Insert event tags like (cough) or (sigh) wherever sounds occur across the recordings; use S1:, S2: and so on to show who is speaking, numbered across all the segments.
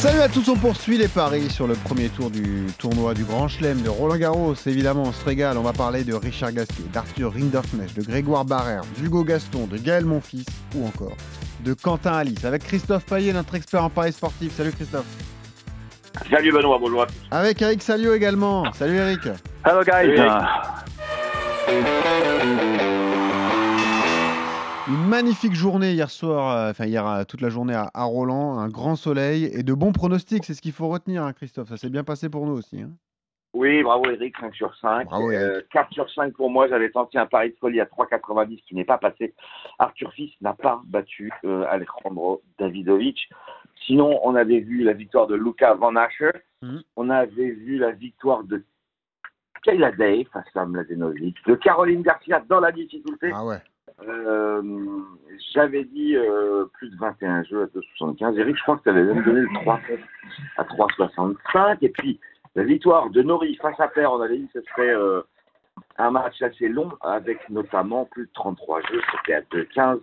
S1: Salut à tous, on poursuit les paris sur le premier tour du tournoi du Grand Chelem de Roland Garros. Évidemment, on se régale, on va parler de Richard Gasquet, d'Arthur Rinderknecht, de Grégoire Barrère, d'Hugo Gaston, de Gaël Monfils ou encore de Quentin Alice avec Christophe Payet, notre expert en paris sportif. Salut Christophe.
S2: Salut Benoît, bonjour à tous.
S1: Avec Eric Salio également. Salut Eric.
S3: Hello guys.
S1: Une magnifique journée hier soir, euh, enfin hier euh, toute la journée à, à Roland, un grand soleil et de bons pronostics, c'est ce qu'il faut retenir hein, Christophe, ça s'est bien passé pour nous aussi. hein.
S2: Oui, bravo Eric, 5 sur 5.
S1: Bravo, Eric.
S2: Euh, 4 sur 5 pour moi, j'avais tenté un pari de folie à 3,90 qui n'est pas passé. Arthur Fils n'a pas battu euh, Alejandro Davidovic. Sinon, on avait vu la victoire de Luca Van Ascher.
S1: Mhm.
S2: On avait vu la victoire de Kayla Day face à Mladenovic, de Caroline Garcia dans la difficulté.
S1: Ah ouais.
S2: Euh, J'avais dit euh, plus de 21 jeux à 2,75. Eric, je crois que tu avais même donné le 3 à 3,65. Et puis, la victoire de Nori face à Père, on avait dit que ce serait euh, un match assez long, avec notamment plus de 33 jeux. C'était à 2,15.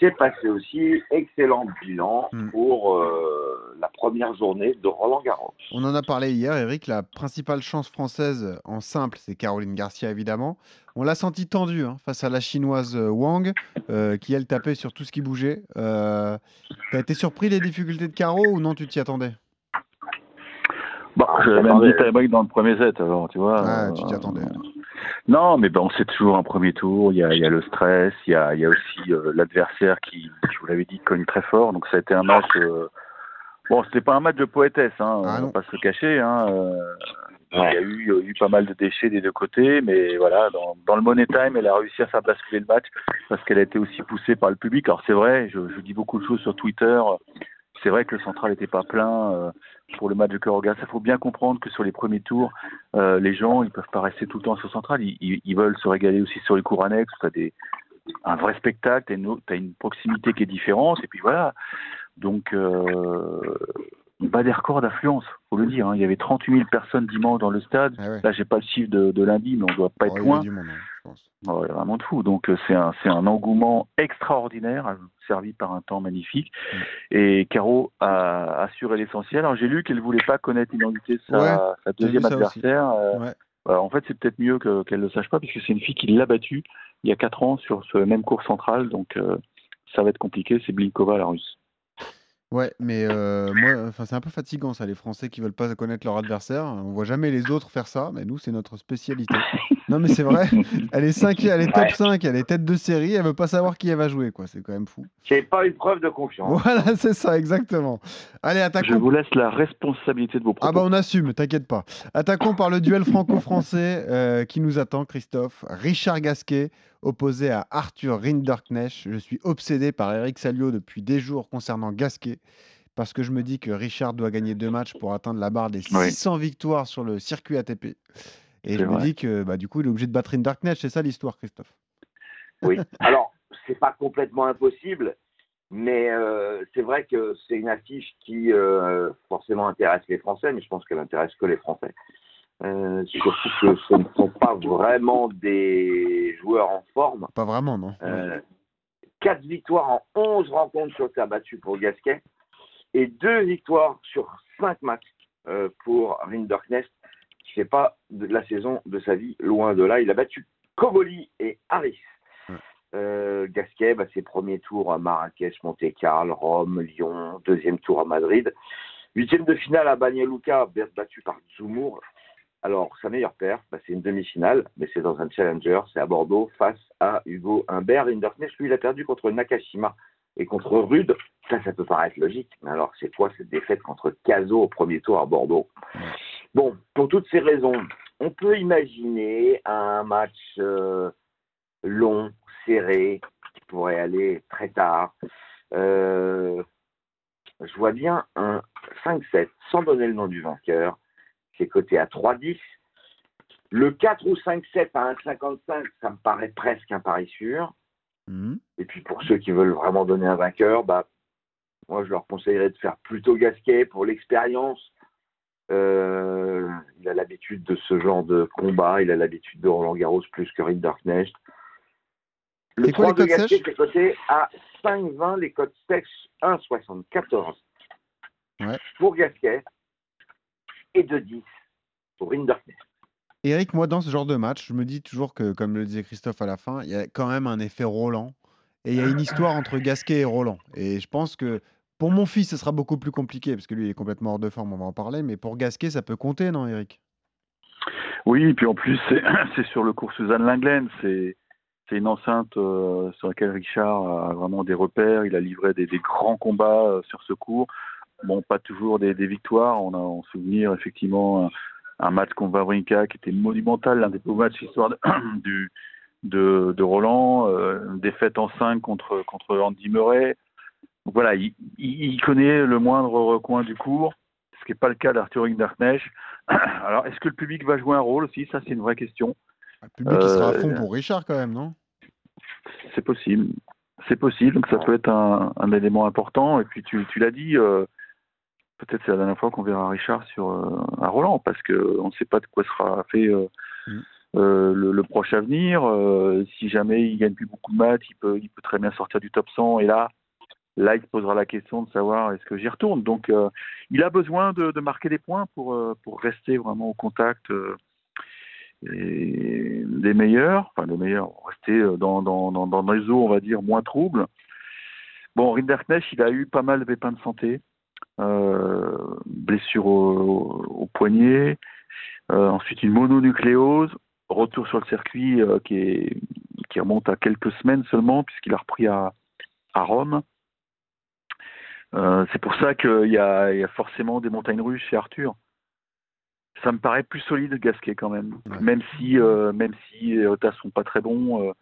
S2: C'est passé aussi. Excellent bilan
S1: Mm.
S2: pour euh, la première journée de Roland Garros.
S1: On en a parlé hier, Eric. La principale chance française en simple, c'est Caroline Garcia, évidemment. On l'a senti tendue hein, face à la chinoise euh, Wang, euh, qui elle tapait sur tout ce qui bougeait. Euh, T'as été surpris des difficultés de Caro ou non Tu t'y attendais?
S3: Bon,
S2: Ah,
S3: j'avais même dit tie-break dans le premier set, alors tu vois.
S1: Ah,
S3: euh,
S1: tu t'y attendais.
S3: Non, mais bon, c'est toujours un premier tour. Il y a, il y a le stress, il y a, il y a aussi euh, l'adversaire qui, je vous l'avais dit, cogne très fort. Donc ça a été un match. euh, Bon, c'était pas un match de poétesse, hein,
S1: Ah,
S3: on va pas se le cacher. Hein, euh, Il y a eu, il y a eu pas mal de déchets des deux côtés, mais voilà, dans, dans le Money Time, elle a réussi à faire basculer le match parce qu'elle a été aussi poussée par le public. Alors c'est vrai, je, je dis beaucoup de choses sur Twitter. C'est vrai que le central n'était pas plein euh, pour le match de Kerogas. Il faut bien comprendre que sur les premiers tours, euh, les gens, ils peuvent pas rester tout le temps sur le central. Ils, ils- veulent se régaler aussi sur les cours annexes. Tu as des, un vrai spectacle, tu as, une, t'as une proximité qui est différente. Et puis voilà. Donc, euh, bat des records d'affluence, faut le dire. hein. Il y avait 38 000 personnes dimanche dans le stade.
S1: Ah ouais.
S3: Là, j'ai pas le chiffre de, de lundi, mais on doit pas
S1: Oh,
S3: être
S1: il y a
S3: loin.
S1: du monde, hein, je pense.
S3: Oh, ouais, vraiment de fou. Donc euh, c'est un, engouement extraordinaire, euh, servi par un temps magnifique. Et Caro a assuré l'essentiel. Alors j'ai lu qu'elle voulait pas connaître l'identité de sa,
S1: Ouais,
S3: sa
S1: j'ai
S3: deuxième adversaire. Euh,
S1: Ouais.
S3: en fait, c'est peut-être mieux que- qu'elle ne le sache pas, puisque c'est une fille qui l'a battue il y a quatre ans sur ce même cours central. Donc euh, ça va être compliqué. C'est Blinkova, la russe.
S1: Ouais, mais euh, moi, enfin, c'est un peu fatigant ça, les Français qui veulent pas connaître leur adversaire. On voit jamais les autres faire ça, mais nous, c'est notre spécialité. (laughs) non, mais c'est vrai. Elle est 5, elle est top
S2: Ouais.
S1: 5, elle est tête de série, elle veut pas savoir qui elle va jouer, quoi. C'est quand même fou.
S2: C'est pas une preuve de confiance.
S1: Voilà, (laughs) c'est ça, exactement. Allez,
S3: Je
S1: attaquons.
S3: vous laisse la responsabilité de vos propos.
S1: Ah bah on assume, t'inquiète pas. Attaquons par le duel franco-français euh, qui nous attend, Christophe. Richard Gasquet opposé à Arthur Rinderknecht. Je suis obsédé par Eric Salio depuis des jours concernant Gasquet parce que je me dis que Richard doit gagner deux matchs pour atteindre la barre des
S3: Oui.
S1: 600 victoires sur le circuit ATP. Et je me dis que bah, du coup il est obligé de battre Rinderknecht, c'est ça l'histoire, Christophe?
S2: Oui. (laughs) Alors, c'est pas complètement impossible, mais euh, c'est vrai que c'est une affiche qui euh, forcément intéresse les Français, mais je pense qu'elle intéresse que les Français. Euh, surtout que ce ne sont pas vraiment des joueurs en forme.
S1: Pas vraiment, non
S2: Euh, quatre victoires en 11 rencontres sur terre battue pour Gasquet et deux victoires sur cinq matchs euh, pour Rinderknecht, qui fait pas de la saison de sa vie, loin de là. Il a battu Koboli et Harris.
S1: Ouais.
S2: Euh, Gasquet, bah, ses premiers tours à Marrakech, Monte-Carlo, Rome, Lyon, deuxième tour à Madrid. Huitième de finale à Banja Luka, battu par Zoumour. Alors, sa meilleure paire, bah, c'est une demi-finale, mais c'est dans un challenger, c'est à Bordeaux, face à Hugo Humbert. Rinderknecht, lui, il a perdu contre Nakashima et contre Rude. Ça, ça peut paraître logique, mais alors c'est quoi cette défaite contre Caso au premier tour à Bordeaux? Bon, pour toutes ces raisons, on peut imaginer un match euh, long, serré, qui pourrait aller très tard. Euh, je vois bien un 5-7, sans donner le nom du vainqueur, qui est coté à 3-10. Le 4 ou 5-7 à 1,55, ça me paraît presque un pari sûr.
S1: Mhm.
S2: Et puis pour ceux qui veulent vraiment donner un vainqueur, bah, moi je leur conseillerais de faire plutôt Gasquet pour l'expérience. Euh, il a l'habitude de ce genre de combat, il a l'habitude de Roland Garros plus que Rinderknecht. Le
S1: C'est quoi
S2: 3
S1: les
S2: de Gasquet est coté à 5,20, les cotes sèches 1,74
S1: Ouais.
S2: pour Gasquet et 2,10 pour Rinderknecht.
S1: Eric, moi, dans ce genre de match, je me dis toujours que, comme le disait Christophe à la fin, il y a quand même un effet Roland. Et il y a une histoire entre Gasquet et Roland. Et je pense que pour mon fils, ce sera beaucoup plus compliqué, parce que lui, il est complètement hors de forme, on va en parler. Mais pour Gasquet, ça peut compter, non, Eric?
S3: Oui, et puis en plus, c'est (clears throat) sur le cours Suzanne Linglen. C'est c'est une enceinte euh, sur laquelle Richard a vraiment des repères. Il a livré des, des grands combats euh, sur ce cours. Bon, pas toujours des, des victoires. On a en souvenir effectivement un, un match contre Wawrinka qui était monumental, l'un des beaux matchs histoire de, (clears throat) du, de, de Roland, euh, une défaite en 5 contre, contre Andy Murray. Donc voilà, il, connaît le moindre recoin du cours, ce qui n'est pas le cas d'Arthur Rinderknecht. (clears throat) Alors, est-ce que le public va jouer un rôle aussi? Ça, c'est une vraie question.
S1: Le public, il sera à
S3: Euh,
S1: fond pour Richard, quand même, non?
S3: C'est possible. C'est possible, donc ça peut être un, un élément important. Et puis, tu, tu l'as dit, euh, peut-être c'est la dernière fois qu'on verra Richard sur euh, un Roland, parce qu'on ne sait pas de quoi sera fait euh,
S1: Mm.
S3: euh, le, le proche avenir. Euh, si jamais il gagne plus beaucoup de matchs, il peut, il peut très bien sortir du top 100. Et là, là, il se posera la question de savoir est-ce que j'y retourne. Donc, euh, il a besoin de, de marquer des points pour, euh, pour rester vraiment au contact euh, et des meilleurs, enfin des meilleurs, rester euh, dans, dans, dans, dans les eaux, on va dire, moins troubles. Bon, Rinderknecht, il a eu pas mal de pépins de santé, euh, blessure au, au poignet, euh, ensuite une mononucléose, retour sur le circuit euh, qui, est, qui remonte à quelques semaines seulement, puisqu'il a repris à, à Rome. Euh, c'est pour ça qu'il y a, il y a forcément des montagnes russes chez Arthur. Ça me paraît plus solide Gasquet quand même,
S1: Ouais.
S3: même si euh, même si les Otas sont pas très bons. euh,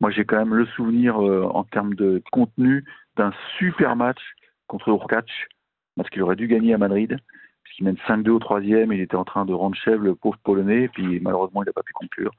S3: moi j'ai quand même le souvenir euh, en termes de contenu d'un super match contre Urkac, parce qu'il aurait dû gagner à Madrid, puisqu'il mène 5-2 au troisième, il était en train de rendre chèvre le pauvre Polonais, et puis malheureusement il n'a pas pu conclure.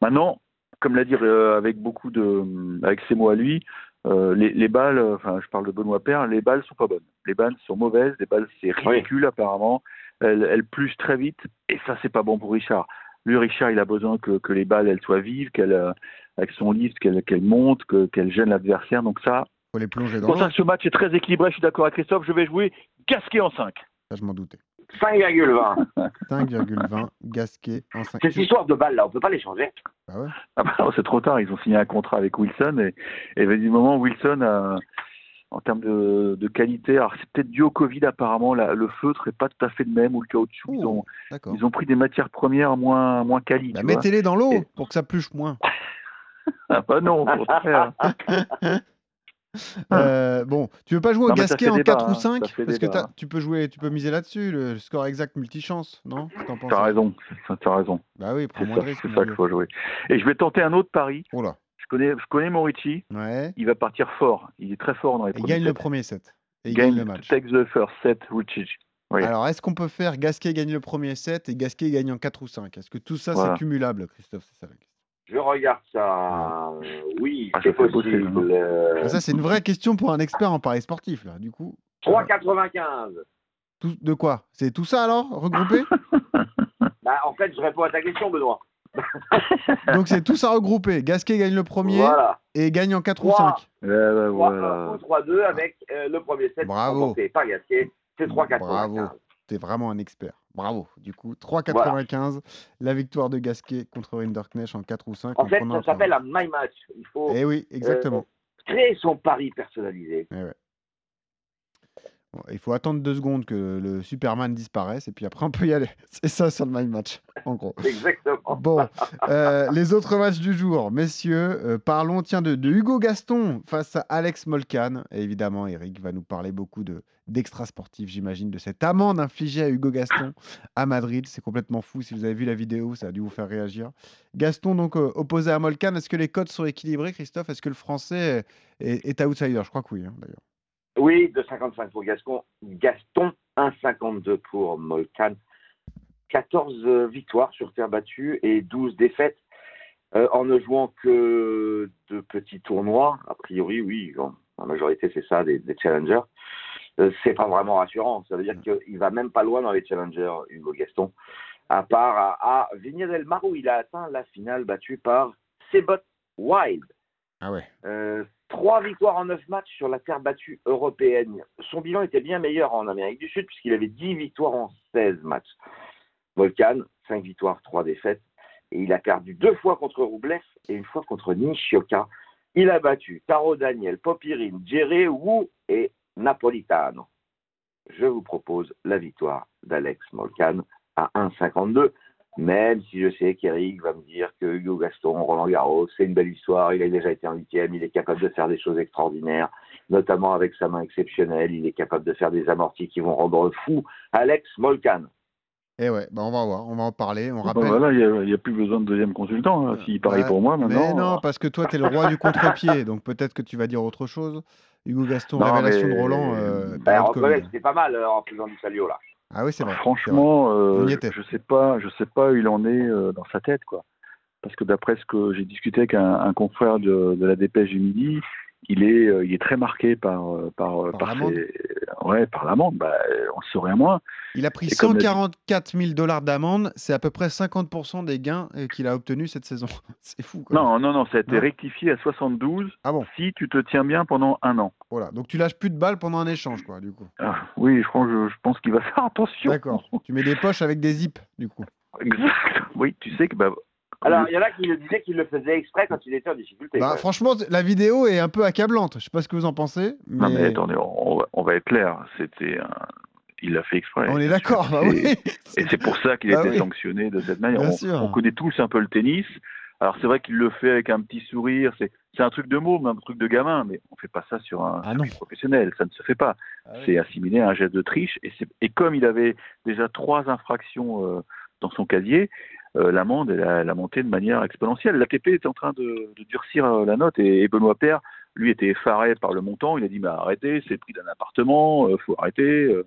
S3: Maintenant, comme l'a dit euh, avec beaucoup de, avec ses mots à lui, euh, les, les balles, euh, enfin je parle de Benoît Père, les balles sont pas bonnes. Les balles sont mauvaises, les balles c'est ridicule apparemment, elles, elles plugent très vite, et ça c'est pas bon pour Richard. Lui, Richard, il a besoin que, que les balles elles soient vives, qu'elles, euh, avec son lift, qu'elles qu'elles montent, que- qu'elles gênent l'adversaire. Donc ça,
S1: faut les plonger dans
S3: pour ça ce match est très équilibré, je suis d'accord avec Christophe, je vais jouer Gasquet en 5.
S1: Ça, je m'en doutais.
S2: 5,20.
S1: 5,20, (laughs) Gasquet en 5.
S2: Cette histoire de balles là, on peut pas les changer.
S1: Bah ouais.
S3: Ah bah c'est trop tard, ils ont signé un contrat avec Wilson et, et du moment où Wilson a, en termes de, de qualité, alors c'est peut-être dû au Covid apparemment, la- le feutre est pas tout à fait le même ou le caoutchouc, ils ont, ils ont pris des matières premières moins, moins quali.
S1: Bah, mettez-les dans l'eau
S3: Et-
S1: pour que ça pluche moins. (laughs)
S3: Ah bah non, au contraire. (laughs)
S1: Euh, bon, tu veux pas jouer au
S3: Non,
S1: Gasquet en
S3: débat,
S1: 4 ou
S3: hein,
S1: 5
S3: ça fait
S1: Parce que
S3: débat.
S1: t'as- tu peux jouer, tu peux miser là-dessus, le score exact multichance, non?
S3: T'as raison, c'est- t'as raison.
S1: Bah oui,
S3: C'est
S1: prends moins
S3: ça,
S1: de risques.
S3: c'est ça qu'il faut jouer. Et je vais tenter un autre pari.
S1: Oh là,
S3: Je connais, je connais Morici,
S1: ouais.
S3: il va partir fort. Il est très fort dans les
S1: Et il
S3: premiers
S1: gagne le premier set. Et il
S3: Gagne
S1: gagne le match.
S3: Take the first set, Richie. Oui.
S1: Alors, est-ce qu'on peut faire Gasquet gagne le premier set et Gasquet gagne en 4 ou 5 Est-ce que tout ça,
S3: Voilà.
S1: c'est cumulable, Christophe? C'est ça la question.
S2: Je regarde ça. euh,
S3: Ah,
S2: c'est
S3: bosser,
S2: possible.
S3: hein.
S2: Euh,
S1: ça, c'est une vraie question pour un expert en paris sportif, là. Du coup,
S2: 3,95.
S1: tout, de quoi? C'est tout ça alors Regroupé? (laughs)
S2: Bah, en fait, je réponds à ta question, Benoît. (laughs)
S1: Donc, c'est tout ça regroupé. Gasquet gagne le premier
S2: Voilà.
S1: et gagne en 4 ou
S2: Trois.
S1: 5.
S3: Ouais, ouais,
S2: 3-1
S3: voilà.
S2: ou 3-2 avec euh, le premier set
S1: Bravo.
S2: remporté par Gasquet. C'est 3,95.
S1: Bravo. T'es vraiment un expert. Bravo. Du coup, 3,95. La victoire de Gasquet contre Rinderknecht en 4 ou 5.
S2: En fait,
S1: prenant
S2: ça s'appelle un my match. Il faut
S1: Eh oui, exactement.
S2: créer son pari personnalisé.
S1: Bon, il faut attendre deux secondes que le Superman disparaisse et puis après on peut y aller. (laughs) C'est ça sur le My Match, en gros.
S2: Exactement.
S1: Bon, euh, les autres matchs du jour, messieurs, euh, parlons tiens de, de Hugo Gaston face à Alex Molcan. Et évidemment, Eric va nous parler beaucoup de d'extra sportifs, j'imagine, de cette amende infligée à Hugo Gaston à Madrid. C'est complètement fou. Si vous avez vu la vidéo, ça a dû vous faire réagir. Gaston donc euh, opposé à Molcan. Est-ce que les codes sont équilibrés, Christophe? Est-ce que le Français est, est outsider? Je crois que oui, hein, d'ailleurs.
S2: Oui, 2,55 pour Gaston. Gaston, 1,52 pour Molcan. 14 euh, victoires sur terre battue et 12 défaites euh, en ne jouant que de petits tournois. A priori, oui, en- la majorité c'est ça, des, des challengers. euh, c'est pas vraiment rassurant. Ça veut dire qu'il va même pas loin dans les challengers, Hugo Gaston. À part à, à Vignes del Mar où il a atteint la finale battu par Sebot Wild.
S1: Ah ouais.
S2: Euh, trois victoires en neuf matchs sur la terre battue européenne. Son bilan était bien meilleur en Amérique du Sud puisqu'il avait 10 victoires en 16 matchs. Volcan, 5 victoires, 3 défaites. Et il a perdu deux fois contre Roublev et une fois contre Nishioka. Il a battu Taro Daniel, Popirine, Jerry Wu et Napolitano. Je vous propose la victoire d'Alex Molcan à 1,52. Même si je sais qu'Eric va me dire que Hugo Gaston, Roland Garros, c'est une belle histoire, il a déjà été en huitième, il est capable de faire des choses extraordinaires, notamment avec sa main exceptionnelle, il est capable de faire des amortis qui vont rendre fou Alex Molcan.
S1: Et ouais, bah on va voir, on va en parler. On
S3: Bon,
S1: rappelle.
S3: voilà, il n'y a, plus besoin de deuxième consultant. hein. S'il parie
S1: Ouais,
S3: pour moi maintenant.
S1: Mais non, parce que toi, tu es le roi du contre-pied, donc peut-être que tu vas dire autre chose. Hugo Gaston,
S3: Non,
S1: révélation
S3: mais-
S1: de Roland. euh,
S2: Ben,
S1: Covid.
S2: c'était pas mal euh, en faisant du Salio là.
S1: Ah oui, c'est vrai.
S3: Franchement, euh, je, sais pas, je sais pas où il en est euh, dans sa tête, quoi. Parce que d'après ce que j'ai discuté avec un, un confrère de, de la Dépêche du Midi, il est, euh, il est très marqué par, euh, par, euh,
S1: Par
S3: par
S1: l'amende
S3: ses- ouais, par l'amende. Bah, on saurait moins.
S1: Il a pris
S3: Et comme l'a dit-
S1: 144 000 dollars d'amende, c'est à peu près 50% des gains qu'il a obtenus cette saison. (laughs) c'est fou. Quoi.
S3: Non, non, non, ça a été
S1: Non.
S3: rectifié à 72
S1: Ah bon
S3: si tu te tiens bien pendant un an.
S1: Voilà. Donc tu lâches plus de balles pendant un échange, quoi, du coup.
S3: Ah, oui, je pense, je, je pense qu'il va faire attention.
S1: D'accord. tu mets des poches avec des zips, du coup.
S3: Exact. Oui, tu sais que bah,
S2: Alors, il y en a qui le disaient qu'il le faisait exprès quand il était en difficulté.
S1: Bah, franchement, la vidéo est un peu accablante. Je sais pas ce que vous en pensez. Mais...
S3: Non mais attendez, on va, on va être clair. C'était un... Il l'a fait exprès.
S1: On est d'accord, bah oui.
S3: Et c'est pour ça qu'il
S1: Bah
S3: était
S1: oui.
S3: sanctionné de cette manière.
S1: Bien
S3: On,
S1: sûr.
S3: on connaît tous un peu le tennis. Alors c'est vrai qu'il le fait avec un petit sourire. C'est c'est un truc de môme, un truc de gamin, mais on fait pas ça sur un
S1: Ah
S3: professionnel. Ça ne se fait pas.
S1: Ah oui.
S3: C'est assimilé à un geste de triche. Et, comme il avait déjà trois infractions euh, dans son casier, euh, l'amende elle a, elle monté de manière exponentielle. L'ATP est en train de, durcir euh, la note et, Benoît Paire, lui, était effaré par le montant. Il a dit mais arrêtez, c'est le prix d'un appartement, euh, faut arrêter. euh.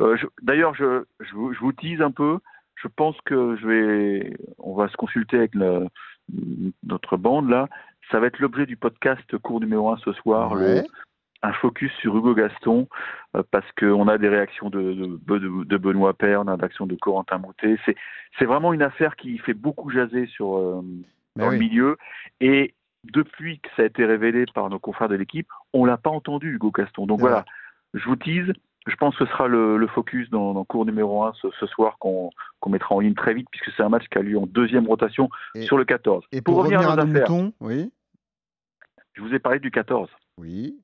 S3: Euh, D'ailleurs, je, je, vous- tease un peu. Je pense que je vais, on va se consulter avec notre bande là. Ça va être l'objet du podcast cours numéro 1 ce soir. Un focus sur Hugo Gaston, euh, parce qu'on a des réactions de, de, de- de Benoît Père, on a des réactions de Corentin Moutet. C'est, c'est vraiment une affaire qui fait beaucoup jaser sur, euh, dans
S1: oui.
S3: le milieu. Et depuis que ça a été révélé par nos confrères de l'équipe, on l'a pas entendu, Hugo Gaston. Donc voilà, je vous tease. Je pense que ce sera le, le focus dans, dans cours numéro 1 ce, ce soir qu'on, qu'on mettra en ligne très vite, puisque c'est un match qui a lieu en deuxième rotation
S1: Et-
S3: sur le 14.
S1: Et pour, revenir, à,
S3: nos
S1: nos
S3: affaires,
S1: moutons, oui.
S3: je vous ai parlé du 14.
S1: Oui.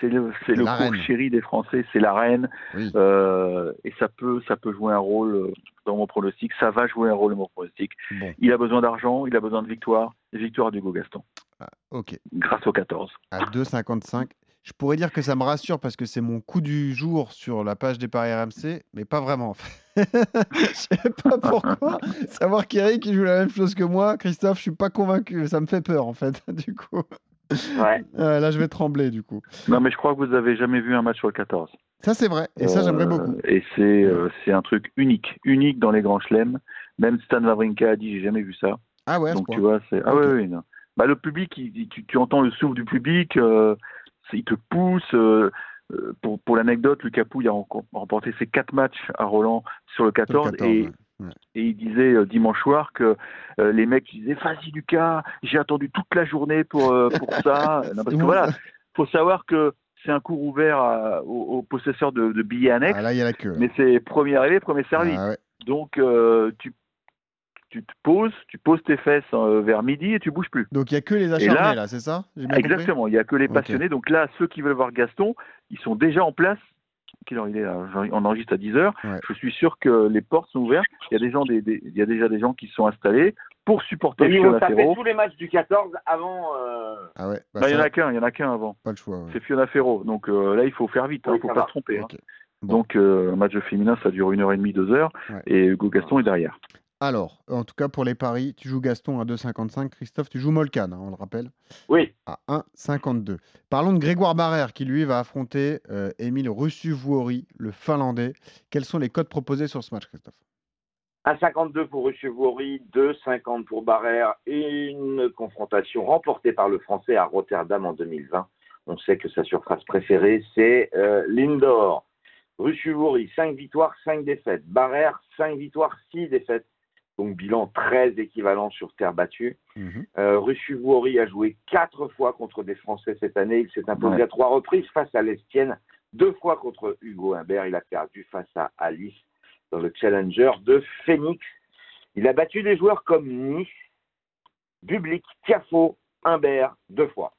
S3: C'est le, c'est le cours chéri des Français, c'est la reine.
S1: Oui.
S3: Euh, et ça peut, ça peut jouer un rôle euh, dans mon pronostic. Ça va jouer un rôle dans mon pronostic.
S1: Bon.
S3: Il a besoin d'argent, il a besoin de victoire. Victoire d'Hugo Gaston,
S1: Ah, ok.
S3: grâce au 14.
S1: À 2,55. Je pourrais dire que ça me rassure parce que c'est mon coup du jour sur la page des paris RMC, mais pas vraiment. (laughs) je sais pas pourquoi. Savoir qu'Eric il joue la même chose que moi, Christophe, je suis pas convaincu. Ça me fait peur en fait. (laughs) Du coup,
S2: Ouais. (laughs)
S1: Euh, là je vais trembler du coup.
S3: Non, mais je crois que vous avez jamais vu un match sur le 14.
S1: Ça c'est vrai. Et ça j'aimerais
S3: Euh,
S1: beaucoup.
S3: Et c'est, euh, c'est un truc unique, unique dans les grands chelems. Même Stan Wawrinka a dit, j'ai jamais vu ça.
S1: Ah ouais.
S3: Donc tu vois, c'est ah ouais, ouais, non. Bah, le public, il- tu, tu entends le souffle du public, euh, il te pousse. euh, pour pour l'anecdote, Lucas Pouille a remporté ses quatre matchs à Roland sur le 14,
S1: Sur le 14,
S3: et,
S1: ouais. Ouais.
S3: et il disait euh, dimanche soir que euh, les mecs disaient vas-y Lucas, j'ai attendu toute la journée pour euh, pour ça. (laughs) Non, parce que voilà,
S1: ça.
S3: faut savoir que c'est un cours ouvert à- aux, aux possesseurs de, de billets annexes,
S1: Ah là il y a la queue. là.
S3: mais c'est premier arrivé, premier servi.
S1: Ah ouais.
S3: Donc euh, tu tu te poses, tu poses tes fesses vers midi et tu bouges plus.
S1: Donc il y a que les
S3: là-
S1: acharnés là, c'est ça
S3: Exactement, il n'y a que les passionnés. Donc là, ceux qui veulent voir Gaston, ils sont déjà en place. Quelle heure il est là On enregistre à 10h.
S1: Ouais.
S3: Je suis sûr que les portes sont ouvertes. Il y a, des gens, des, des- il y a déjà des gens qui se sont installés pour supporter le
S2: taper
S3: Ferro.
S2: tous les matchs du 14 avant. euh,
S1: Ah ouais. Bah,
S3: Bah, il y en a qu'un, il y en a qu'un avant.
S1: pas le choix. ouais.
S3: C'est Fiona Ferro. Donc euh, là, il faut faire vite, il
S2: Oui,
S3: ne faut pas
S2: va.
S3: se tromper. hein.
S1: Bon.
S3: Donc, euh, un match féminin, ça dure une heure et demie, deux heures.
S1: Ouais.
S3: Et Hugo Gaston est derrière.
S1: Alors, en tout cas pour les paris, tu joues Gaston à 2,55. Christophe, tu joues Molcan, hein, on le rappelle,
S2: Oui.
S1: à 1,52. Parlons de Grégoire Barrère qui lui va affronter euh, Émile Russuvuori, le Finlandais. Quels sont les codes proposés sur ce match, Christophe?
S2: 1,52 pour Ruchevori, 2,50 pour Barrère et une confrontation remportée par le Français à Rotterdam en 2020 On sait que sa surface préférée, c'est euh, l'indoor. Ruchuvori, 5 victoires, 5 défaites. Barrère, 5 victoires, 6 défaites. Donc bilan très équivalent sur terre battue. Euh, Ruchuvori a joué 4 fois contre des Français cette année. Il s'est imposé
S3: Ouais.
S2: à 3 reprises face à l'Estienne. Deux fois contre Hugo Humbert. Il a perdu face à Alice dans le Challenger de Phoenix. Il a battu des joueurs comme Nice, Bublik, Tiafo, Humbert, deux fois.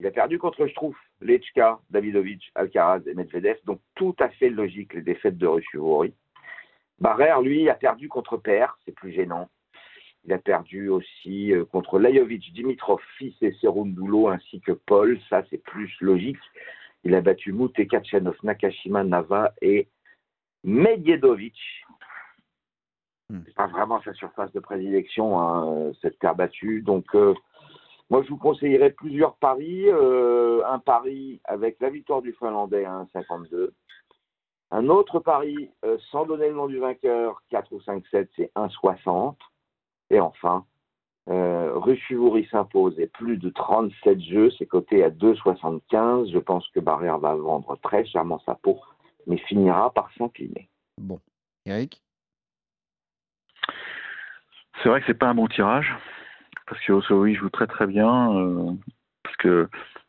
S2: Il a perdu contre Struff, Lechka, Davidovic, Alcaraz et Medvedev. Donc tout à fait logique les défaites de Ruchuvori. Barrère, lui, a perdu contre Per, c'est plus gênant. Il a perdu aussi euh, contre Lajovic, Dimitrov, Fils et Serundulo, ainsi que Paul. Ça, c'est plus logique. Il a battu Mout et Kachanov, Nakashima, Nava et Medjedovic.
S1: Hmm.
S2: C'est pas vraiment sa surface de prédilection, hein, cette terre battue. Donc, euh, moi, je vous conseillerais plusieurs paris. Euh, un pari avec la victoire du Finlandais à 1,52. Un autre pari, euh, sans donner le nom du vainqueur, 4 ou 5-7, c'est 1,60. Et enfin, euh, Ruchuvori s'impose et plus de 37 jeux, c'est coté à 2,75. Je pense que Barrière va vendre très chèrement sa peau, mais finira par s'incliner.
S1: Bon. Eric
S3: C'est vrai que c'est pas un bon tirage parce que Osowi joue très très bien. euh, parce que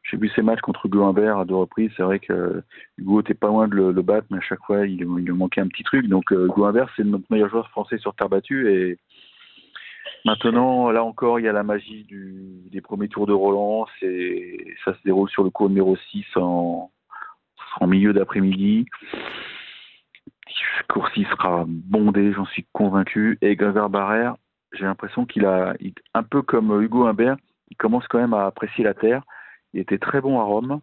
S3: j'ai vu ses matchs contre Hugo Humbert à deux reprises. C'est vrai que Hugo était pas loin de le, battre, mais à chaque fois il, il manquait un petit truc. Donc euh, Hugo Humbert c'est notre meilleur joueur français sur terre battue et maintenant là encore il y a la magie des premiers tours de Roland. Ça se déroule sur le cours numéro 6 en, milieu d'après-midi. Ce cours-ci sera bondé, j'en suis convaincu. Et Grégoire Barrère, j'ai l'impression qu'il a, un peu comme Hugo Humbert, il commence quand même à apprécier la terre. Il était très bon à Rome,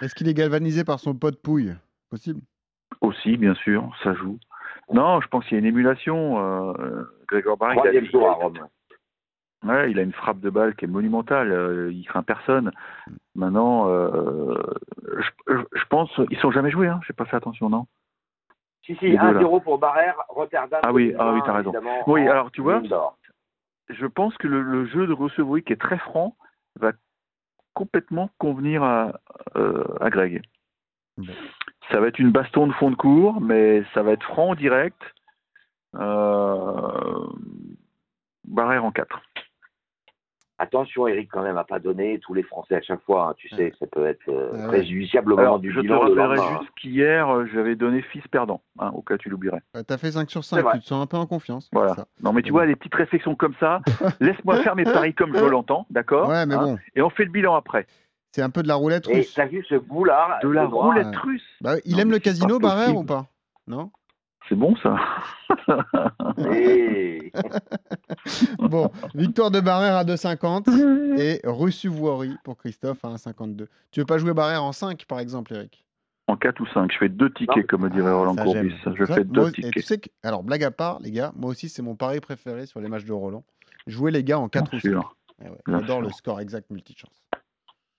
S1: Est-ce qu'il est galvanisé par son pote Pouille? Possible?
S3: Aussi, bien sûr, ça joue. Non, je pense qu'il y a une émulation. Euh, Grégoire Barrère, il a,
S2: Troisième tour à Rome.
S3: ouais, il a une frappe de balle qui est monumentale. euh, il craint personne. Maintenant, euh, je, je- je pense, ils sont jamais joués. Hein, j'ai pas fait attention, non?
S2: Si, si,
S3: Les deux, là.
S2: 1-0 pour Barrère, Rotterdam.
S3: Ah oui,
S2: 2020,
S3: ah oui, t'as raison. Oui, alors, tu vois, je pense que le, le jeu de Recevry, qui est très franc, va complètement convenir à, euh, à Greg.
S1: Bon.
S3: Ça va être une baston de fond de cours, mais ça va être franc, direct. Euh, barrière en 4.
S2: Attention, Eric, quand même, à pas donner tous les Français à chaque fois. hein. Tu sais, ça peut être euh,
S1: Ah ouais.
S2: préjudiciable au moment du
S3: je te
S2: bilan. le
S3: rappellerai
S2: lendemain, hein.
S3: juste qu'hier, euh, j'avais donné fils perdant, hein, au cas où tu l'oublierais.
S1: Euh, T'as fait 5 sur
S2: C'est
S1: 5,
S2: vrai.
S1: tu te sens un peu en confiance.
S3: Voilà.
S1: ça.
S3: Non, mais tu vois, des petites réflexions comme ça, (laughs) laisse-moi faire mes paris comme je l'entends, d'accord
S1: Ouais, mais
S3: Hein
S1: bon,
S3: Et on fait le bilan après.
S1: c'est un peu de la roulette
S2: Et
S1: russe.
S2: t'as vu ce goût-là
S3: De la roulette russe.
S1: Bah, il
S3: Non,
S1: aime le casino, Barrère, ou pas? Non?
S3: C'est bon, ça (laughs) (laughs)
S1: Bon, victoire de Barrère à 2,50 et reçu Voirie pour Christophe à 1,52. Tu veux pas jouer Barrère en 5, par exemple, Eric?
S3: En 4 ou 5, je fais deux tickets,
S2: Non.
S3: comme dirait
S1: Ah,
S3: Roland
S1: ça,
S3: Courbis. Je
S1: Ça,
S3: fais deux
S1: tu
S3: tickets.
S1: sais que, alors, blague à part, les gars, moi aussi, c'est mon pari préféré sur les matchs de Roland. Jouer les gars en 4
S3: Bien
S1: ou 5.
S3: sûr. bien
S1: J'adore le score exact multichance.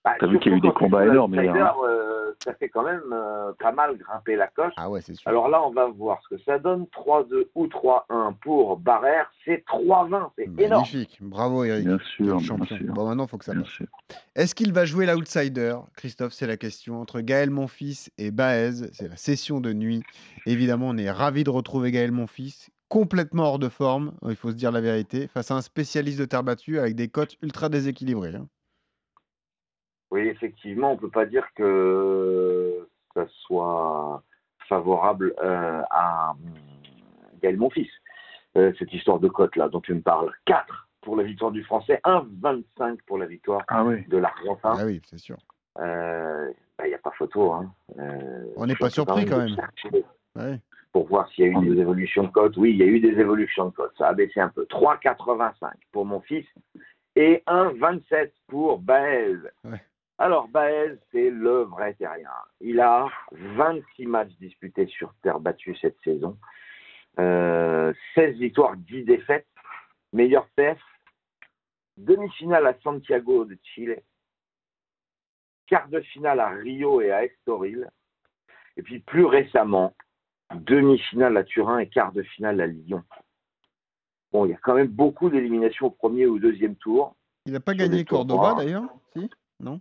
S2: Bah,
S3: T'as vu qu'il y a eu des combats énormes,
S2: l'outsider,
S3: hier,
S2: euh, ça fait quand même euh, pas mal grimper la coche.
S1: Ah ouais, c'est sûr.
S2: Alors là, on va voir ce que ça donne. 3-2 ou 3-1 pour Barrère. C'est 3-20. C'est énorme.
S1: Magnifique. Bravo, Eric.
S3: Bien sûr, bien
S1: champion.
S3: sûr.
S1: Bon, maintenant, il faut que ça
S3: Bien sûr.
S1: Est-ce qu'il va jouer l'outsider? Christophe, c'est la question. Entre Gaël Monfils et Baez, c'est la session de nuit. Évidemment, on est ravis de retrouver Gaël Monfils, complètement hors de forme, il faut se dire la vérité, face à un spécialiste de terre battue avec des cotes ultra déséquilibrées. hein.
S2: Oui, effectivement, on ne peut pas dire que ça soit favorable euh, à hum, Gaël Monfils. Euh, cette histoire de cote là dont tu me parles. 4 pour la victoire du Français, 1,25 pour la victoire
S3: Ah oui.
S2: de l'Argentin.
S1: Ah oui, c'est sûr.
S2: Euh, bah, Il n'y a pas photo. Hein. Euh,
S1: On n'est pas surpris, quand même. Ouais.
S2: Pour voir s'il y a eu
S3: On
S2: des évolutions de cote. Oui, il y a eu des évolutions de cote. Ça a baissé un peu. 3,85 pour mon fils et 1,27 pour Baez.
S1: Ouais.
S2: Alors, Baez, c'est le vrai terrien. Il a 26 matchs disputés sur terre battue cette saison. Euh, 16 victoires, 10 défaites. Meilleur PF. Demi-finale à Santiago de Chile. Quart de finale à Rio et à Estoril. Et puis plus récemment, demi-finale à Turin et quart de finale à Lyon. Bon, il y a quand même beaucoup d'éliminations au premier ou au deuxième tour.
S1: Il n'a pas gagné Cordoba d'ailleurs Si? Non?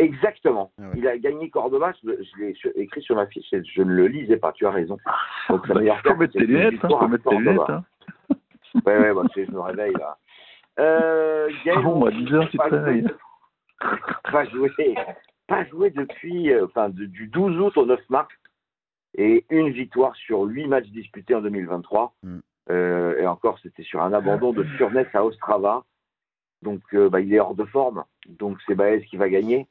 S2: Exactement.
S1: Ah ouais.
S2: Il a gagné Cordoba, je, je l'ai écrit sur ma fiche, et je ne le lisais pas, tu as raison. Donc, sa
S3: Bah,
S2: meilleure perte,
S3: mettre tes lunettes, hein, mettre tes lunettes. Hein.
S2: Ouais, ouais, bah, je me réveille là. Euh, Gaël (laughs)
S3: Ah bon, à
S2: Monfils,
S3: 10 heures, tu te
S2: pas joué-
S3: réveilles.
S2: Pas joué, pas joué depuis, euh, enfin, de- du 12 août au 9 mars, et une victoire sur 8 matchs disputés en 2023.
S1: Mm.
S2: Euh, et encore, c'était sur un abandon de (laughs) Furness à Ostrava. Donc, euh, bah, il est hors de forme. Donc, c'est Baez qui va gagner.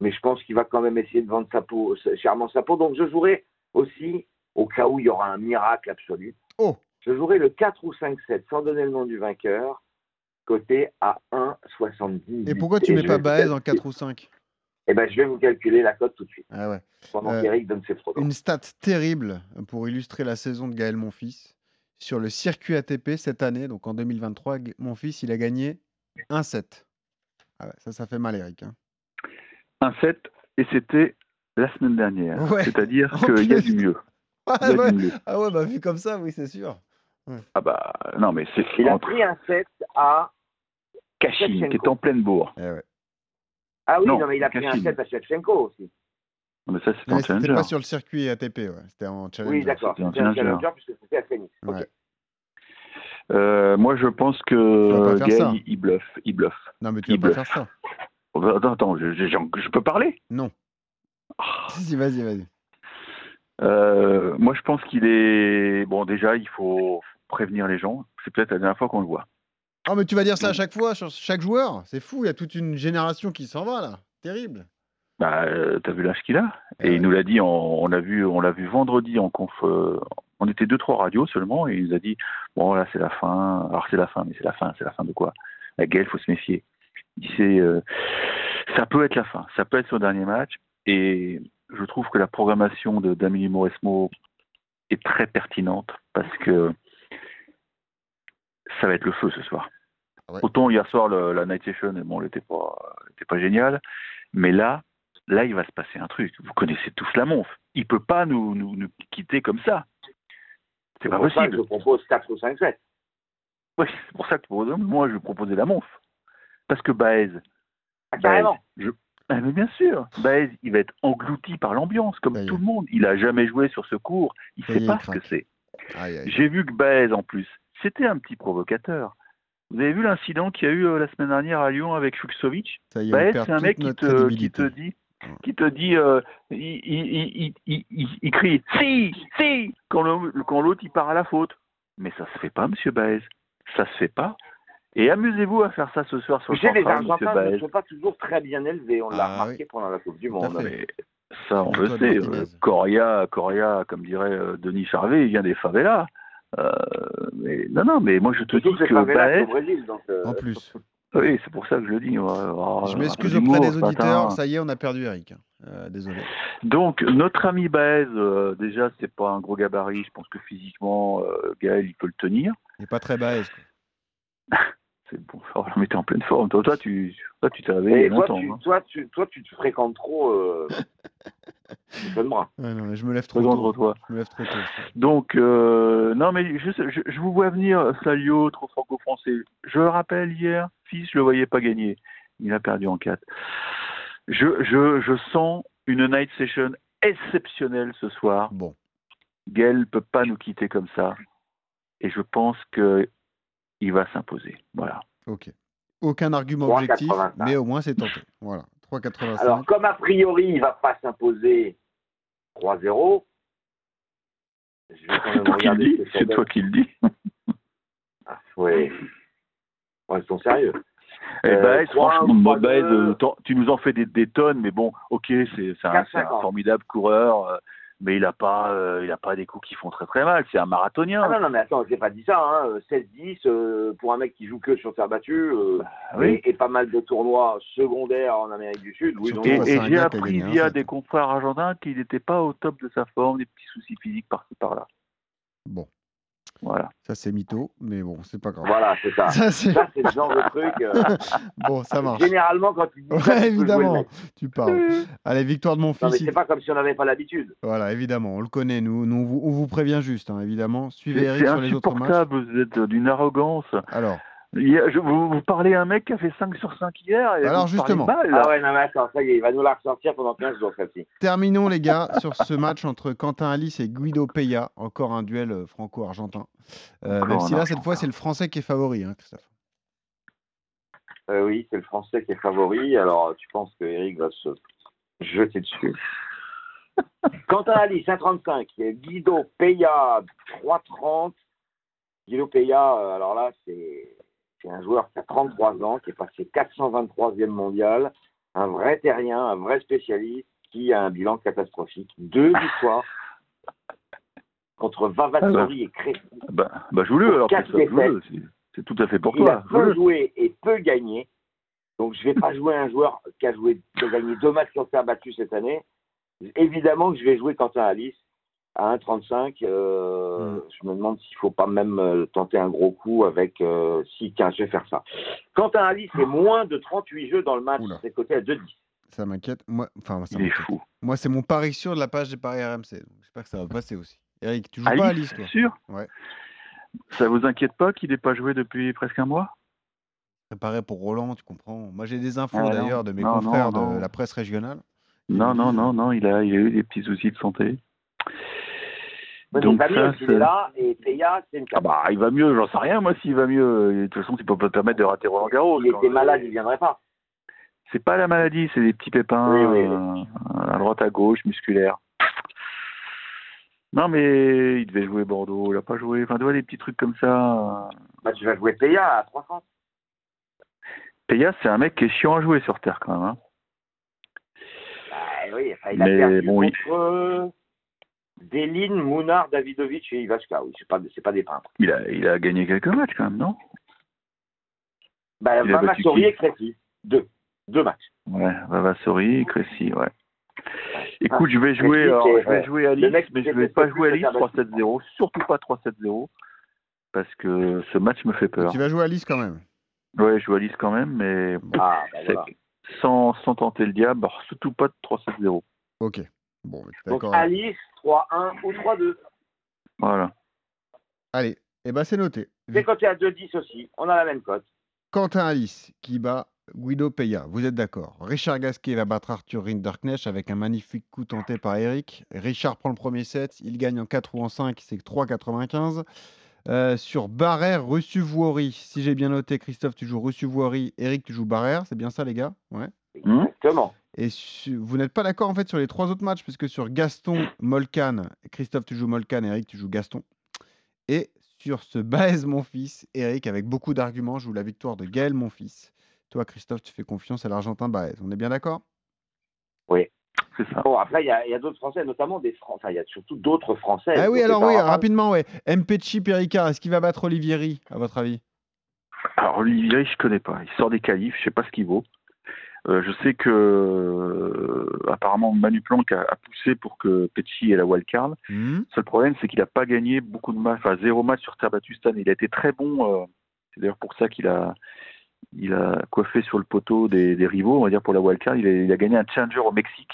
S2: Mais je pense qu'il va quand même essayer de vendre sa peau, chèrement sa peau. Donc, je jouerai aussi, au cas où il y aura un miracle absolu,
S1: Oh.
S2: je jouerai le 4 ou 5-7 sans donner le nom du vainqueur, côté à 1,70.
S1: Et pourquoi tu
S2: Et
S1: mets pas Baez en
S2: calculer-
S1: 4 ou 5
S2: Eh ben, je vais vous calculer la cote tout de suite,
S1: Ah ouais.
S2: pendant
S1: Euh,
S2: qu'Eric donne ses pronoms.
S1: Une stat terrible pour illustrer la saison de Gaël Monfils. Sur le circuit ATP cette année, donc en 2023, Gu- Monfils, il a gagné 1-7. Ah ouais, ça, ça fait mal, Eric. hein.
S3: Un 7, et c'était la semaine dernière.
S1: Ouais.
S3: C'est-à-dire qu'il y a du mieux. (laughs)
S1: Ah
S3: Il y a
S1: ouais,
S3: du mieux.
S1: ah ouais, bah vu comme ça, oui, c'est sûr.
S3: Ah bah, non, mais c'est
S2: Il a pris un 7 à.
S3: Cachine, qui est en pleine bourre.
S1: Eh ouais.
S2: Ah oui,
S3: Non,
S2: non, mais il a pris un
S3: Kachin.
S2: 7 à Shevchenko aussi.
S3: Non, mais ça, c'était en
S1: C'était
S3: challenger.
S1: pas sur le circuit ATP, ouais. c'était en challenge.
S2: Oui, d'accord.
S3: c'était challenger.
S2: challenger puisque c'était à Phoenix.
S3: Euh, moi, je pense que Gaël, il, bluffe. Il bluffe.
S1: Non, mais tu
S3: Il
S1: vas pas
S3: bluffe.
S1: faire ça.
S3: Attends, attends, je, je- j'en- je peux parler?
S1: Non.
S3: Ah.
S1: Si, vas-y, vas-y.
S3: Euh, Moi, je pense qu'il est. Bon, déjà, il faut prévenir les gens. C'est peut-être la dernière fois qu'on le voit.
S1: Oh, mais tu vas dire ça à chaque fois, sur chaque joueur? C'est fou, il y a toute une génération qui s'en va là. Terrible.
S3: Bah, euh, t'as vu l'âge qu'il a?
S1: Eh
S3: Et
S1: ouais.
S3: il nous l'a dit, on l'a vu, on l'a vu vendredi en conf. euh, on était deux trois radios seulement, et il nous a dit bon là c'est la fin. Alors c'est la fin, mais c'est la fin, c'est la fin de quoi? La Gaël, faut se méfier. Il sait, euh, ça peut être la fin, ça peut être son dernier match, et je trouve que la programmation de d'Amélie Mauresmo est très pertinente parce que ça va être le feu ce soir.
S1: Ouais.
S3: Autant hier soir le- la night session, bon, elle n'était pas, était pas géniale, mais là, là, il va se passer un truc. Vous connaissez tous la monf. Il peut pas nous, nous, nous quitter comme ça. C'est pas
S2: pour ça que
S3: possible.
S2: je propose 4 ou 5 7.
S3: Oui, c'est pour ça que moi, je vais proposer la monf. Parce que Baez,
S2: Ah, carrément.
S3: je... Ah, mais bien sûr, Baez, il va être englouti par l'ambiance, comme tout le monde. Il a jamais joué sur ce cours. Il
S1: Ça
S3: sait pas ce que c'est. J'ai vu que Baez, en plus, c'était un petit provocateur. Vous avez vu l'incident qu'il y a eu euh, la semaine dernière à Lyon avec
S1: on
S3: Baez, c'est un mec qui te, qui
S1: crédibilité.
S3: te dit, qui te dit, euh, il, il, il, il, il- il crie si, si quand l'autre il part à la faute. Mais ça se fait pas, Monsieur Baez. Ça se fait pas. Et amusez-vous à faire ça ce soir sur le
S2: sais, les Argentins ne
S3: Baez.
S2: sont pas toujours très bien élevés. On l'a
S1: Ah,
S2: remarqué pendant la Coupe du Monde.
S3: Mais ça, on le sait. Euh, Coria, Coria, comme dirait euh, Denis Charvet, il vient des favelas. Euh, mais, non, non, mais moi je te dis
S2: que
S3: Baez,
S2: au Brésil. Donc, euh,
S1: En plus.
S3: oui, c'est pour ça que je le dis. oh,
S1: Je m'excuse auprès des auditeurs, ça y est, on a perdu Eric. Euh, désolé.
S3: Donc, notre ami Baez, euh, déjà, c'est pas un gros gabarit. Je pense que physiquement, euh, Gaël, il peut le tenir.
S1: Il n'est pas très quoi. (laughs)
S3: C'est bon, oh, mais t'es en pleine forme. Toi, toi, tu toi, tu t'es réveillé
S2: toi,
S3: longtemps.
S2: tu,
S3: hein.
S2: toi, tu, toi, tu te fréquentes trop. Euh... (laughs) bras.
S1: Ouais, non, mais je me lève trop tôt.
S3: toi.
S1: Je me lève trop tôt.
S3: Donc, euh, non, mais je, je, je vous vois venir, Salio, trop franco-français. Je le rappelle, hier, fils, je le voyais pas gagner. Il a perdu en 4. Je, je, je sens une night session exceptionnelle ce soir.
S1: Bon,
S3: Gaël ne peut pas nous quitter comme ça. Et je pense que il va s'imposer. Voilà.
S1: ok. Aucun argument
S2: 3,85.
S1: objectif, mais au moins c'est tenté. Voilà. 3,85.
S2: Alors, comme a priori, il va pas s'imposer 3-0, je vais quand
S3: C'est
S2: même regarder ce
S3: C'est toi qui le dis.
S2: Ah, ouais. Restons sérieux.
S3: Et
S2: Euh,
S3: Baez,
S2: trois,
S3: franchement, euh, tu nous en fais des, des tonnes, mais bon, ok, c'est un, formidable coureur, euh, mais il a pas, euh, il a pas des coups qui font très très mal. C'est un marathonien.
S2: Ah non, non, mais attends, j'ai pas dit ça. Hein. 16-10 euh, pour un mec qui joue que sur terre battue euh,
S3: Ah oui.
S2: et, et pas mal de tournois secondaires en Amérique du Sud. Oui,
S3: Et, j'ai appris via des confrères argentins qu'il n'était pas au top de sa forme, des petits soucis physiques par-ci par-là.
S1: Bon,
S3: Voilà.
S1: ça c'est mytho, mais bon, c'est pas grave.
S2: Voilà, c'est ça. (laughs)
S1: Ça, c'est...
S2: Ça, c'est le genre de truc. euh, (laughs)
S1: Bon, ça marche.
S2: généralement, quand tu dis ça,
S1: Ouais,
S2: tu peux jouer le
S1: évidemment,
S2: mec.
S1: tu parles. (laughs) Allez, victoire de mon
S2: Non, mais
S1: fils.
S2: c'est
S1: il-
S2: pas comme si on n'avait pas l'habitude.
S1: Voilà, évidemment, on le connaît, nous, nous on, vous, on vous prévient juste, hein, évidemment. Suivez
S3: C'est
S1: Eric
S3: c'est
S1: sur les autres matchs.
S3: insupportable, vous êtes d'une arrogance.
S1: Alors,
S3: je- vous, vous parlez à un mec qui a fait 5 sur 5 hier. Et
S1: Alors, justement.
S3: mal.
S2: Ah ouais, non, mais attends, ça y est, il va nous la ressortir pendant 15 jours, celle-ci.
S1: Terminons les gars (laughs) sur ce match entre Quentin Alice et Guido Peya, encore un duel euh, franco-argentin. Euh, même si là cette fois c'est le français qui est favori, hein, Christophe.
S2: Euh, oui, c'est le français qui est favori. Alors, tu penses que Eric va se jeter dessus? (laughs) Quentin Alice, 1,35. Guido Peya, 3,30. Guido Peya, alors là, c'est c'est un joueur qui a 33 ans, qui est passé 423e mondial, un vrai terrien, un vrai spécialiste, qui a un bilan catastrophique. Deux victoires contre Vavatori et Crécy.
S3: Bah, bah joue-le alors. C'est- C'est tout à fait pour
S2: Il a
S3: toi.
S2: peu joué et peu gagné. Donc, je vais pas (laughs) jouer un joueur qui a joué, qui a gagné deux matchs sur terre battue cette année. Évidemment que je vais jouer Quentin Alice à 1,35. Euh,
S1: Mm.
S2: Je me demande s'il faut pas même euh, tenter un gros coup avec. Euh, si, tiens, je vais faire ça. Quentin Alice, c'est moins de 38 jeux dans le match.
S1: Oula.
S2: C'est coté à 2,10.
S1: Ça m'inquiète. Moi, enfin, ça
S3: Il est fou.
S1: Moi, c'est mon pari sûr de la page des paris RMC. J'espère que ça va passer aussi. Eric, tu joues
S3: Alice,
S1: pas à Alice, toi
S3: sûr?
S1: Ouais.
S3: Ça vous inquiète pas qu'il n'ait pas joué depuis presque un mois?
S1: Préparé pour Roland, tu comprends. Moi, j'ai des infos
S3: Ah, non.
S1: d'ailleurs de mes
S3: Non,
S1: confrères
S3: non, non.
S1: de la presse régionale.
S3: Non, non, non, non, il a, il a eu des petits soucis de santé.
S2: Mais
S3: Donc
S2: il va mieux s'il est là. Et Peya, c'est une
S3: Ah bah, il va mieux, j'en sais rien, moi, s'il va mieux. De toute façon, tu peux pas te permettre de rater Roland Garros.
S2: S'il était malade, il viendrait pas.
S3: C'est pas la maladie, c'est des petits pépins
S2: Oui, oui,
S3: euh, à droite, à gauche, musculaires. Non, mais il devait jouer Bordeaux, il a pas joué. Enfin, tu vois, des petits trucs comme ça.
S2: Bah, tu vas jouer Peya à 300.
S3: Peya, c'est un mec qui est chiant à jouer sur Terre, quand même. hein.
S2: Bah, oui, enfin, il a
S3: Mais
S2: perdu
S3: bon,
S2: contre euh, Deline, Mounard, Davidovic et Ivashka. Oui, c'est pas, c'est pas des peintres.
S3: Il a, il a gagné quelques matchs, quand même, non?
S2: Bah,
S3: Il
S2: Vavassori et Crécy. Deux. Deux matchs.
S3: Ouais, Vavassori, Crécy, ouais. Écoute, je vais
S2: Crécy,
S3: jouer, alors, je vais jouer Alice,
S2: le mec
S3: mais je vais
S2: déteste
S3: pas jouer
S2: plus
S3: Alice
S2: le
S3: 3-7-0, surtout pas 3-7-0, parce que ce match me fait peur.
S1: Tu vas jouer à Alice quand même.
S3: Ouais, je joue Alice quand même, mais
S2: Ah, bah, voilà.
S3: sans, sans tenter le diable, alors, surtout pas de 3-7-0.
S1: Ok. Bon, mais
S2: Donc,
S1: d'accord.
S2: Alice, 3-1 ou 3-2.
S3: Voilà.
S1: Allez, et ben c'est noté.
S2: C'est coté à 2-10 aussi. On a la même cote.
S1: Quentin Alice qui bat Guido Peya, vous êtes d'accord. Richard Gasquet va battre Arthur Rinderknecht avec un magnifique coup tenté par Eric. Richard prend le premier set, il gagne en 4 ou en 5, c'est 3,95. Euh, sur Barrère, reçu Voiry, si j'ai bien noté, Christophe, tu joues reçu Voiry, Eric, tu joues Barrère, c'est bien ça les gars? Ouais.
S3: Hmm?
S2: Exactement.
S1: Et su- vous n'êtes pas d'accord en fait sur les trois autres matchs, puisque sur Gaston, Molcan, Christophe, tu joues Molcan, Eric, tu joues Gaston. Et sur ce Baez, mon fils, Eric, avec beaucoup d'arguments, joue la victoire de Gaël, mon fils. Toi, Christophe, tu fais confiance à l'Argentin Baez. On est bien d'accord?
S3: C'est ça.
S2: Bon, après, il y a, il y a d'autres Français, notamment des Français. Enfin, il y a surtout d'autres Français.
S1: Ah oui, alors oui, rapidement, ouais. Mpecci, Péricard, est-ce qu'il va battre Olivieri, à votre avis?
S3: Alors, Olivier, je connais pas. Il sort des qualifs, je sais pas ce qu'il vaut. Euh, je sais que euh, apparemment Manu Planck a, a poussé pour que Pecci ait la wildcard.
S1: Hmm
S3: Le seul problème, c'est qu'il n'a pas gagné beaucoup de matchs, enfin zéro match sur terre battue cette année. Il a été très bon. euh, c'est d'ailleurs pour ça qu'il a, il a coiffé sur le poteau des, des rivaux, on va dire pour la wildcard. Il a, il a gagné un challenger au Mexique.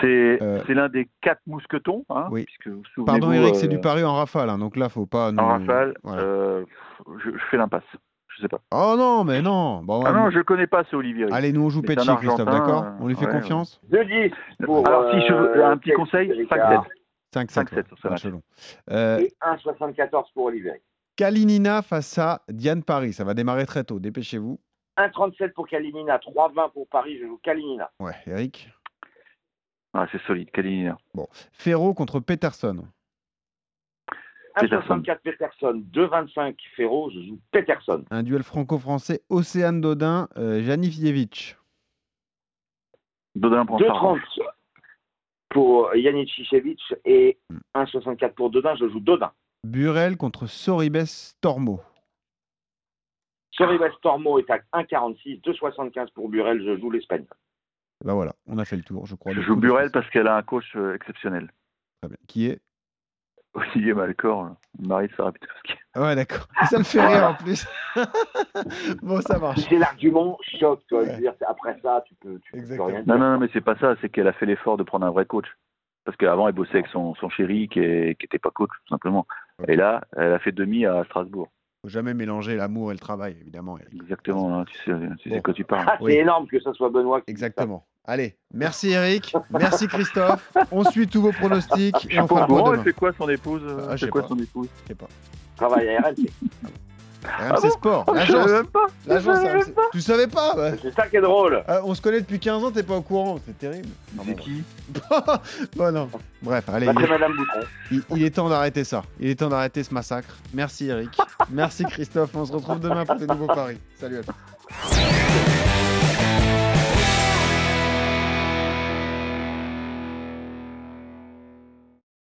S3: C'est l'un des quatre mousquetons, hein,
S1: oui.
S3: puisque vous souvenez-vous,
S1: Pardon, Eric, c'est du pari en rafale, hein, donc là, faut pas. Nous...
S3: en rafale.
S1: Voilà.
S3: je, je fais l'impasse. Je sais pas.
S1: Oh non, mais non. Bon,
S3: Ah non, je connais pas ce Olivier.
S1: Allez, nous, on joue Pecci, Christophe, d'accord
S3: euh,
S1: On lui fait
S3: ouais,
S1: confiance
S2: 2-10 pour.
S3: Alors, si je veux
S2: euh,
S3: un petit conseil,
S2: Péricard.
S3: 5-7.
S1: 5-7.
S3: 5-7 sur ce match.
S1: match long. Euh,
S2: Et 1,74 pour Olivier.
S1: Kalinina face à Diane Paris. Ça va démarrer très tôt. Dépêchez-vous.
S2: 1,37 pour Kalinina, 3,20 pour Paris. Je joue Kalinina.
S1: Ouais, Eric.
S3: Ah, c'est solide, Kalinina.
S1: Ferro contre Peterson.
S3: Peterson.
S2: 1,64 Peterson, 2,25 Ferro. Je joue Peterson.
S1: Un duel franco-français. Océane Dodin, euh, Janifievich.
S3: Dodin prend sa
S2: 2,30
S3: revanche.
S2: pour Yannick Chichevich et
S1: Hmm.
S2: 1,64 pour Dodin. Je joue Dodin.
S1: Burel contre Soribes Tormo.
S2: Soribes Tormo est à 1,46, 2,75 pour Burel. Je joue l'Espagnol.
S1: Bah voilà, on a fait le tour, je crois.
S3: Je joue Burel parce qu'elle a un coach euh, exceptionnel.
S1: Très bien. Qui est
S3: Olivier Malcor, le mari de Sarah Pitowski.
S1: Ouais, d'accord. Ça me fait rire en plus. (laughs) bon, ça marche.
S2: C'est l'argument choc. Toi. Je
S1: Ouais.
S2: veux dire, c'est- après ça, tu peux, tu peux rien
S3: Non,
S2: dire.
S3: non, non, mais c'est pas ça, c'est qu'elle a fait l'effort de prendre un vrai coach. Parce qu'avant, elle bossait avec son, son chéri qui, est- qui était pas coach, tout simplement. Et là, elle a fait demi à Strasbourg.
S1: Faut jamais mélanger l'amour et le travail, évidemment, Eric.
S3: Exactement, hein, tu sais, tu sais
S1: Bon.
S3: quoi tu parles.
S2: Ah, c'est
S1: Oui.
S2: énorme que ça soit Benoît qui.
S1: Exactement. Allez, merci Eric, merci Christophe. On suit tous vos pronostics et on fera demain.
S3: fait quoi son épouse euh,
S1: Ah, je
S3: elle
S1: sais
S3: fait quoi
S1: pas.
S3: son épouse
S1: Je sais pas.
S2: Travaille à RMC.
S1: RMC
S3: bon
S1: Sport,
S3: Je
S1: l'agence.
S3: savais même pas. Je
S1: L'agence
S3: savais même
S1: RMC. Tu savais pas.
S2: C'est ça qui est drôle.
S1: Ah, On se connaît depuis 15 ans, t'es pas au courant, c'est terrible.
S3: C'est
S1: bon,
S3: qui (laughs)
S1: bon, non. Bref, allez,
S2: Bah,
S1: il
S2: c'est
S1: est,
S2: Madame Boutron.
S1: il- il est temps d'arrêter ça. Il est temps d'arrêter ce massacre. Merci Eric. Merci Christophe. On se retrouve demain pour des nouveaux paris. Salut à tous.